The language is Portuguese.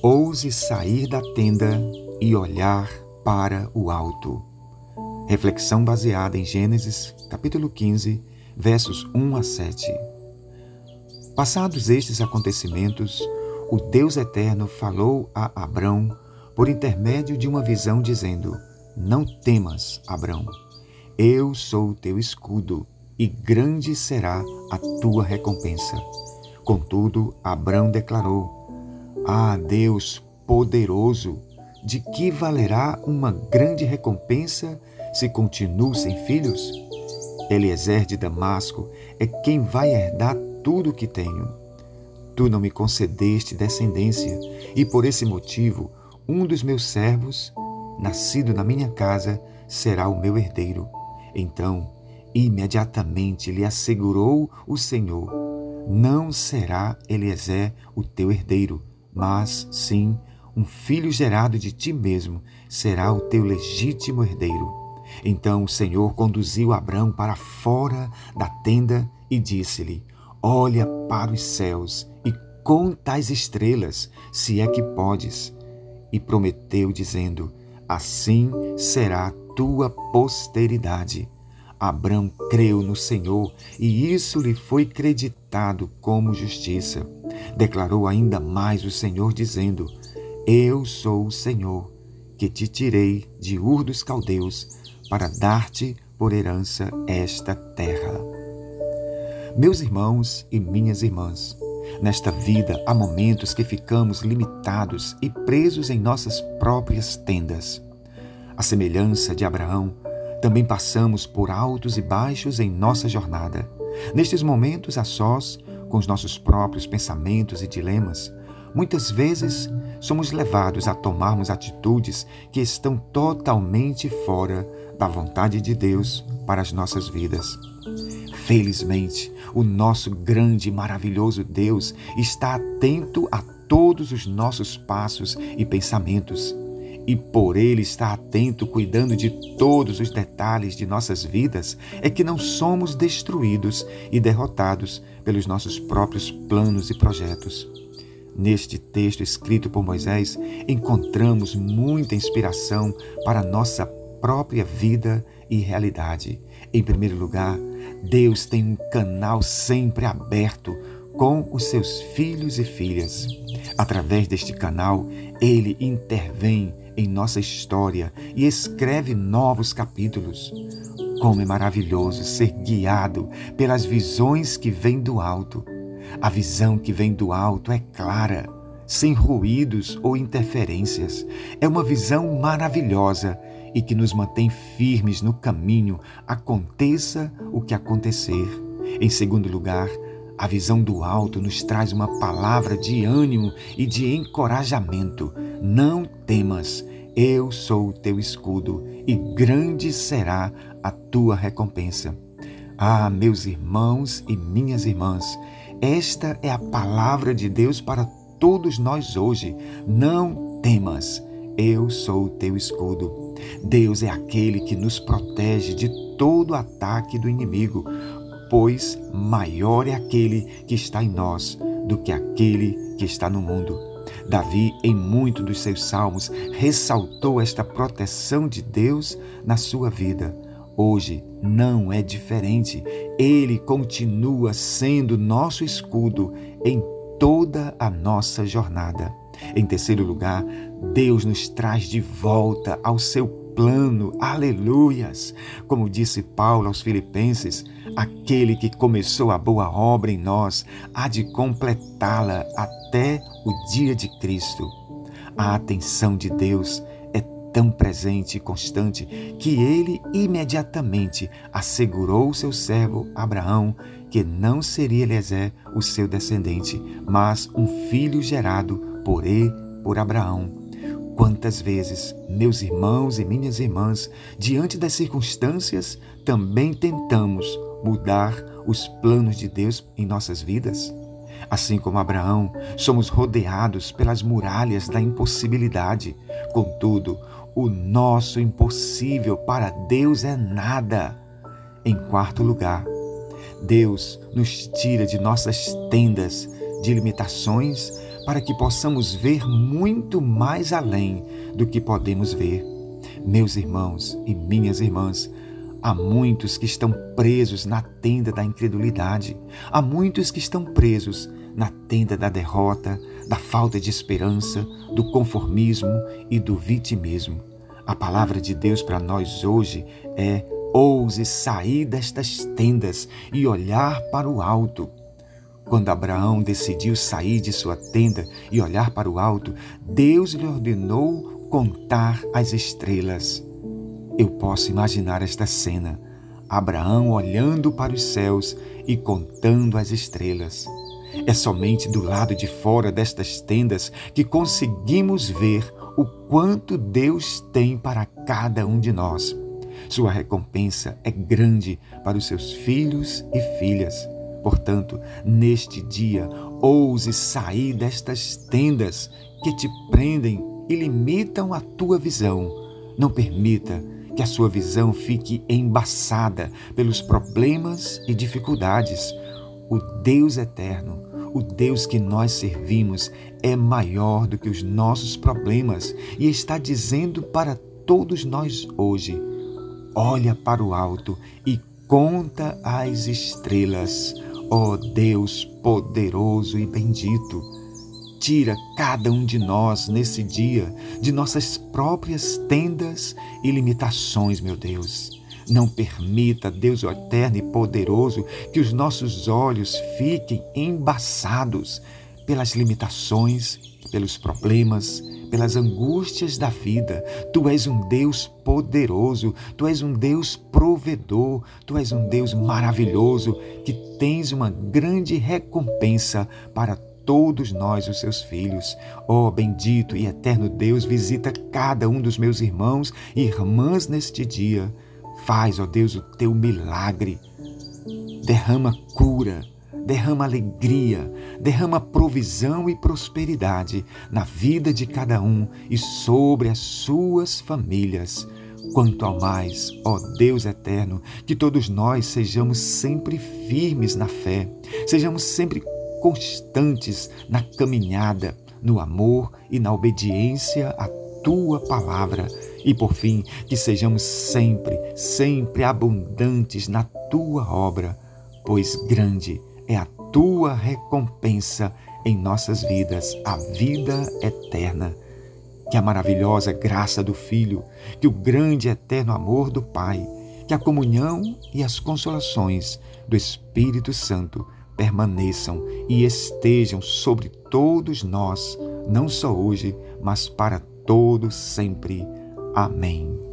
Ouse sair da tenda e olhar para o alto. Reflexão baseada em Gênesis, capítulo 15, versos 1 a 7. Passados estes acontecimentos, o Deus Eterno falou a Abrão por intermédio de uma visão, dizendo: Não temas, Abrão, eu sou o teu escudo, e grande será a tua recompensa. Contudo, Abrão declarou: ah, Deus poderoso, de que valerá uma grande recompensa se continuo sem filhos? Eliezer de Damasco é quem vai herdar tudo o que tenho. Tu não me concedeste descendência, e por esse motivo, um dos meus servos, nascido na minha casa, será o meu herdeiro. Então, imediatamente lhe assegurou o Senhor: Não será Eliezer o teu herdeiro, mas sim um filho gerado de ti mesmo será o teu legítimo herdeiro. Então o Senhor conduziu Abraão para fora da tenda e disse-lhe: Olha para os céus e conta as estrelas, se é que podes. E prometeu, dizendo: Assim será a tua posteridade. Abraão creu no Senhor e isso lhe foi creditado como justiça. Declarou ainda mais o Senhor, dizendo: Eu sou o Senhor, que te tirei de Ur dos Caldeus para dar-te por herança esta terra. Meus irmãos e minhas irmãs, nesta vida há momentos que ficamos limitados e presos em nossas próprias tendas. A semelhança de Abraão, também passamos por altos e baixos em nossa jornada. Nestes momentos a sós, com os nossos próprios pensamentos e dilemas, muitas vezes somos levados a tomarmos atitudes que estão totalmente fora da vontade de Deus para as nossas vidas. Felizmente, o nosso grande e maravilhoso Deus está atento a todos os nossos passos e pensamentos e por Ele estar atento, cuidando de todos os detalhes de nossas vidas, é que não somos destruídos e derrotados pelos nossos próprios planos e projetos. Neste texto escrito por Moisés, encontramos muita inspiração para nossa própria vida e realidade. Em primeiro lugar, Deus tem um canal sempre aberto com os seus filhos e filhas. Através deste canal, ele intervém em nossa história e escreve novos capítulos. Como é maravilhoso ser guiado pelas visões que vêm do alto. A visão que vem do alto é clara, sem ruídos ou interferências. É uma visão maravilhosa e que nos mantém firmes no caminho, aconteça o que acontecer. Em segundo lugar, a visão do alto nos traz uma palavra de ânimo e de encorajamento. Não temas, eu sou o teu escudo, e grande será a tua recompensa. Ah, meus irmãos e minhas irmãs, esta é a palavra de Deus para todos nós hoje. Não temas, eu sou o teu escudo. Deus é aquele que nos protege de todo ataque do inimigo, pois maior é aquele que está em nós do que aquele que está no mundo. Davi, em muito dos seus salmos, ressaltou esta proteção de Deus na sua vida. Hoje não é diferente. Ele continua sendo nosso escudo em toda a nossa jornada. Em terceiro lugar, Deus nos traz de volta ao seu plano. Aleluias! Como disse Paulo aos Filipenses, aquele que começou a boa obra em nós há de completá-la até o dia de Cristo. A atenção de Deus é tão presente e constante que ele imediatamente assegurou seu servo Abraão que não seria Eliezer o seu descendente, mas um filho gerado por ele, por Abraão. Quantas vezes, meus irmãos e minhas irmãs, diante das circunstâncias, também tentamos mudar os planos de Deus em nossas vidas? Assim como Abraão, somos rodeados pelas muralhas da impossibilidade. Contudo, o nosso impossível para Deus é nada. Em quarto lugar, Deus nos tira de nossas tendas de limitações para que possamos ver muito mais além do que podemos ver. Meus irmãos e minhas irmãs, há muitos que estão presos na tenda da incredulidade, há muitos que estão presos na tenda da derrota, da falta de esperança, do conformismo e do vitimismo. A palavra de Deus para nós hoje é: ouse sair destas tendas e olhar para o alto. Quando Abraão decidiu sair de sua tenda e olhar para o alto, Deus lhe ordenou contar as estrelas. Eu posso imaginar esta cena: Abraão olhando para os céus e contando as estrelas. É somente do lado de fora destas tendas que conseguimos ver o quanto Deus tem para cada um de nós. Sua recompensa é grande para os seus filhos e filhas. Portanto, neste dia, ouse sair destas tendas que te prendem e limitam a tua visão. Não permita que a sua visão fique embaçada pelos problemas e dificuldades. O Deus eterno, o Deus que nós servimos, é maior do que os nossos problemas e está dizendo para todos nós hoje: olha para o alto e conta as estrelas Ó oh Deus poderoso e bendito, tira cada um de nós nesse dia de nossas próprias tendas e limitações, meu Deus. Não permita, Deus eterno e poderoso, que os nossos olhos fiquem embaçados pelas limitações, pelos problemas, pelas angústias da vida. Tu és um Deus poderoso, tu és um Deus provedor, tu és um Deus maravilhoso que tens uma grande recompensa para todos nós, os seus filhos. Ó oh, bendito e eterno Deus, visita cada um dos meus irmãos e irmãs neste dia. Faz, ó oh Deus, o teu milagre. Derrama cura derrama alegria, derrama provisão e prosperidade na vida de cada um e sobre as suas famílias. Quanto ao mais, ó Deus eterno, que todos nós sejamos sempre firmes na fé, sejamos sempre constantes na caminhada, no amor e na obediência à tua palavra. E por fim, que sejamos sempre, sempre abundantes na tua obra, pois grande é a tua recompensa em nossas vidas, a vida eterna. Que a maravilhosa graça do Filho, que o grande e eterno amor do Pai, que a comunhão e as consolações do Espírito Santo permaneçam e estejam sobre todos nós, não só hoje, mas para todos sempre. Amém.